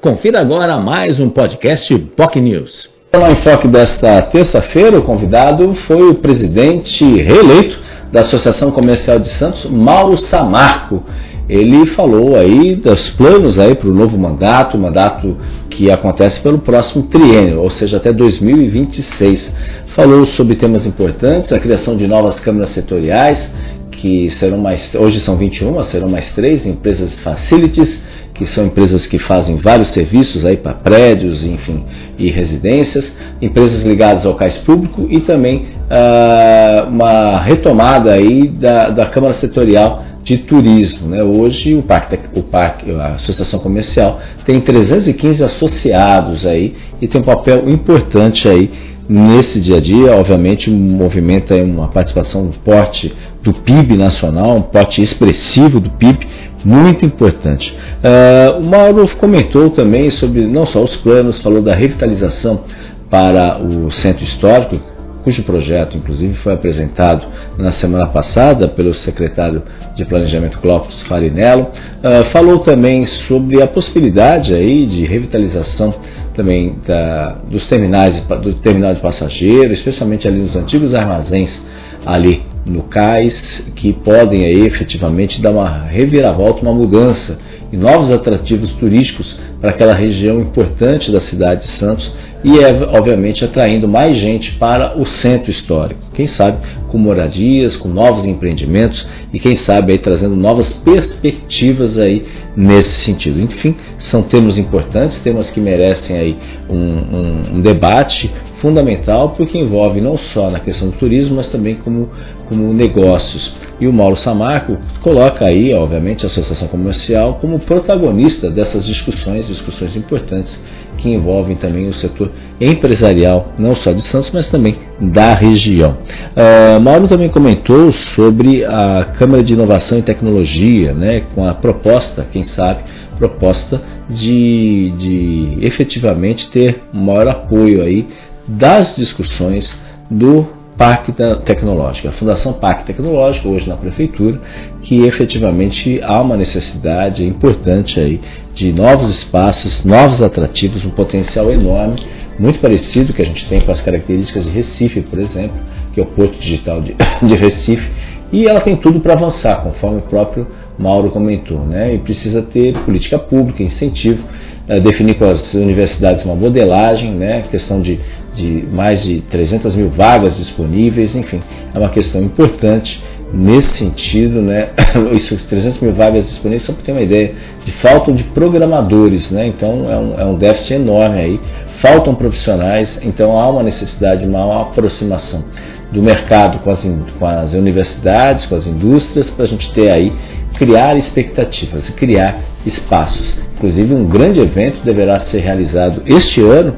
Confira agora mais um podcast POC News. No enfoque desta terça-feira, o convidado foi o presidente reeleito da Associação Comercial de Santos, Mauro Samarco. Ele falou aí dos planos aí para o novo mandato, mandato que acontece pelo próximo triênio, ou seja, até 2026. Falou sobre temas importantes, a criação de novas câmaras setoriais, que serão mais, hoje são 21, serão mais três, empresas facilities, que são empresas que fazem vários serviços aí para prédios, enfim, e residências, empresas ligadas ao cais público e também ah, uma retomada aí da, da Câmara Setorial de Turismo. Né? Hoje o parque, o parque, a Associação Comercial tem 315 associados aí e tem um papel importante aí nesse dia a dia, obviamente, movimenta uma participação forte do PIB nacional, um pote expressivo do PIB, muito importante. Uh, o Mauro comentou também sobre não só os planos, falou da revitalização para o centro histórico, cujo projeto, inclusive, foi apresentado na semana passada pelo secretário de Planejamento Clóvis Farinello. Uh, falou também sobre a possibilidade aí de revitalização também da, dos terminais, do terminal de passageiros, especialmente ali nos antigos armazéns ali no cais, que podem aí efetivamente dar uma reviravolta, uma mudança e novos atrativos turísticos para aquela região importante da cidade de Santos e é obviamente atraindo mais gente para o centro histórico. Quem sabe com moradias, com novos empreendimentos e quem sabe aí trazendo novas perspectivas aí nesse sentido. Enfim, são temas importantes, temas que merecem aí um, um, um debate fundamental porque envolve não só na questão do turismo, mas também como, como negócios. E o Mauro Samarco coloca aí, obviamente, a Associação Comercial como protagonista dessas discussões, discussões importantes que envolvem também o setor empresarial, não só de Santos, mas também da região. Uh, Mauro também comentou sobre a Câmara de Inovação e Tecnologia, né, com a proposta, quem sabe, proposta de, de efetivamente ter maior apoio aí das discussões do Parque Tecnológico, a Fundação Parque Tecnológico, hoje na Prefeitura, que efetivamente há uma necessidade importante aí de novos espaços, novos atrativos, um potencial enorme, muito parecido que a gente tem com as características de Recife, por exemplo, que é o Porto Digital de, de Recife, e ela tem tudo para avançar, conforme o próprio Mauro comentou, né? e precisa ter política pública, incentivo, é, definir com as universidades uma modelagem, né? questão de, de mais de 300 mil vagas disponíveis, enfim, é uma questão importante nesse sentido, né? Isso, 300 mil vagas disponíveis, só para ter uma ideia, de falta de programadores, né? Então é um, é um déficit enorme aí, faltam profissionais, então há uma necessidade, uma aproximação do mercado com as, com as universidades, com as indústrias, para a gente ter aí criar expectativas e criar espaços. Inclusive, um grande evento deverá ser realizado este ano,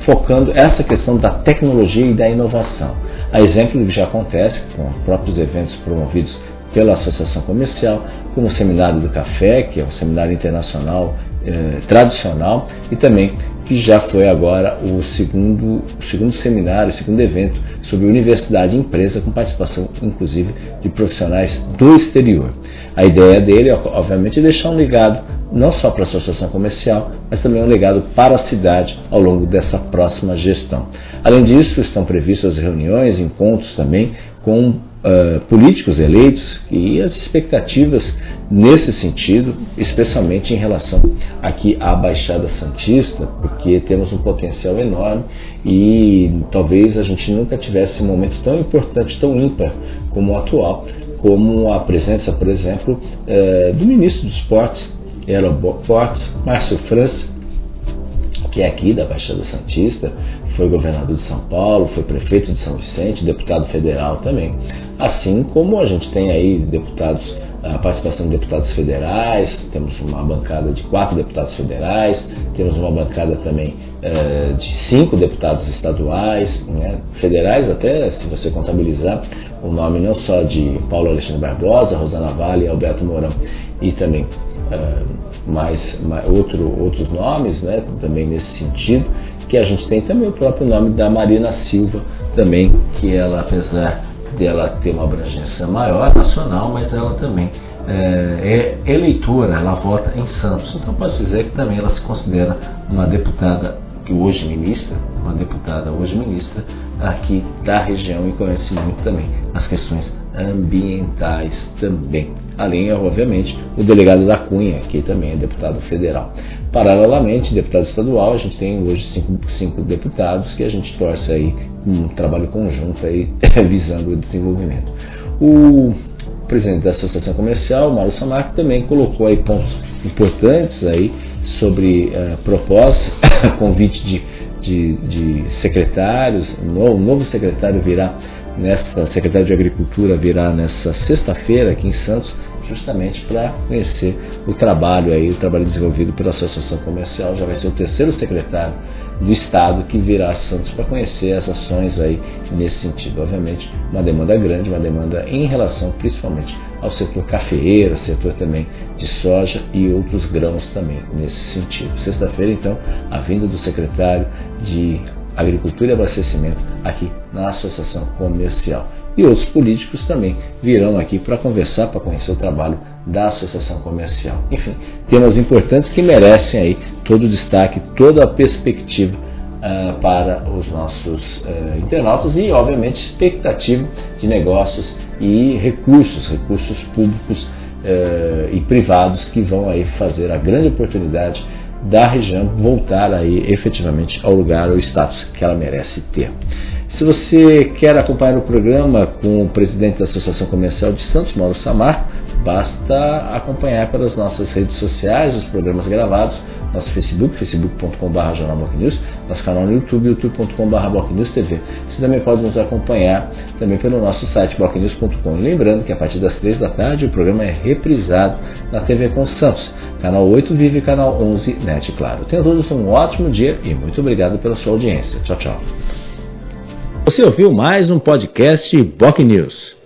focando essa questão da tecnologia e da inovação. A exemplo do que já acontece com próprios eventos promovidos pela Associação Comercial, como o Seminário do Café, que é um seminário internacional eh, tradicional, e também que já foi agora o segundo, segundo seminário, o segundo evento sobre universidade e empresa, com participação inclusive de profissionais do exterior. A ideia dele, obviamente, é deixar um legado não só para a associação comercial, mas também um legado para a cidade ao longo dessa próxima gestão. Além disso, estão previstas reuniões, encontros também com uh, políticos eleitos e as expectativas nesse sentido, especialmente em relação aqui à Baixada Santista, porque temos um potencial enorme e talvez a gente nunca tivesse um momento tão importante, tão ímpar como o atual, como a presença, por exemplo, uh, do ministro dos Esportes, Aeroportos, Márcio França, que é aqui da Baixada Santista, foi governador de São Paulo, foi prefeito de São Vicente, deputado federal também. Assim como a gente tem aí deputados, a participação de deputados federais, temos uma bancada de quatro deputados federais, temos uma bancada também eh, de cinco deputados estaduais, né, federais até, se você contabilizar o nome não só de Paulo Alexandre Barbosa, Rosana Vale Alberto Mourão, e também uh, mais, mais outro, outros nomes, né, também nesse sentido, que a gente tem também o próprio nome da Marina Silva, também, que ela, apesar dela ter uma abrangência maior nacional, mas ela também é, é eleitora, ela vota em Santos. Então pode dizer que também ela se considera uma deputada que hoje ministra, uma deputada hoje ministra aqui da região e conhece muito também as questões ambientais também. Além, obviamente, o delegado da Cunha, que também é deputado federal. Paralelamente, deputado estadual, a gente tem hoje cinco, cinco deputados que a gente torce aí um trabalho conjunto aí visando o desenvolvimento. O presidente da Associação Comercial, Mário Samarco, também colocou aí pontos importantes aí sobre uh, propósito, convite de, de, de secretários, o novo, novo secretário virá nessa, secretário de Agricultura virá nessa sexta-feira aqui em Santos, justamente para conhecer o trabalho aí, o trabalho desenvolvido pela Associação Comercial, já vai ser o terceiro secretário do Estado que virá a Santos para conhecer as ações aí nesse sentido. Obviamente, uma demanda grande, uma demanda em relação principalmente ao setor cafeeiro, setor também de soja e outros grãos também nesse sentido. Sexta-feira, então, a vinda do secretário de Agricultura e Abastecimento aqui na Associação Comercial e outros políticos também virão aqui para conversar, para conhecer o trabalho da Associação Comercial. Enfim, temas importantes que merecem aí todo o destaque, toda a perspectiva uh, para os nossos uh, internautas e, obviamente, expectativa de negócios e recursos, recursos públicos uh, e privados que vão aí fazer a grande oportunidade da região voltar aí efetivamente ao lugar, ao status que ela merece ter. Se você quer acompanhar o programa com o presidente da Associação Comercial de Santos, Mauro Samar, basta acompanhar pelas nossas redes sociais os programas gravados, nosso Facebook, facebook.com.br jornalbocnews, nosso canal no YouTube, youtube.com.br TV. Você também pode nos acompanhar também pelo nosso site blocnews.com. Lembrando que a partir das 3 da tarde o programa é reprisado na TV com Santos, canal 8 Vive canal 11 NET, claro. Tenham todos um ótimo dia e muito obrigado pela sua audiência. Tchau, tchau. Você ouviu mais um podcast Boc News.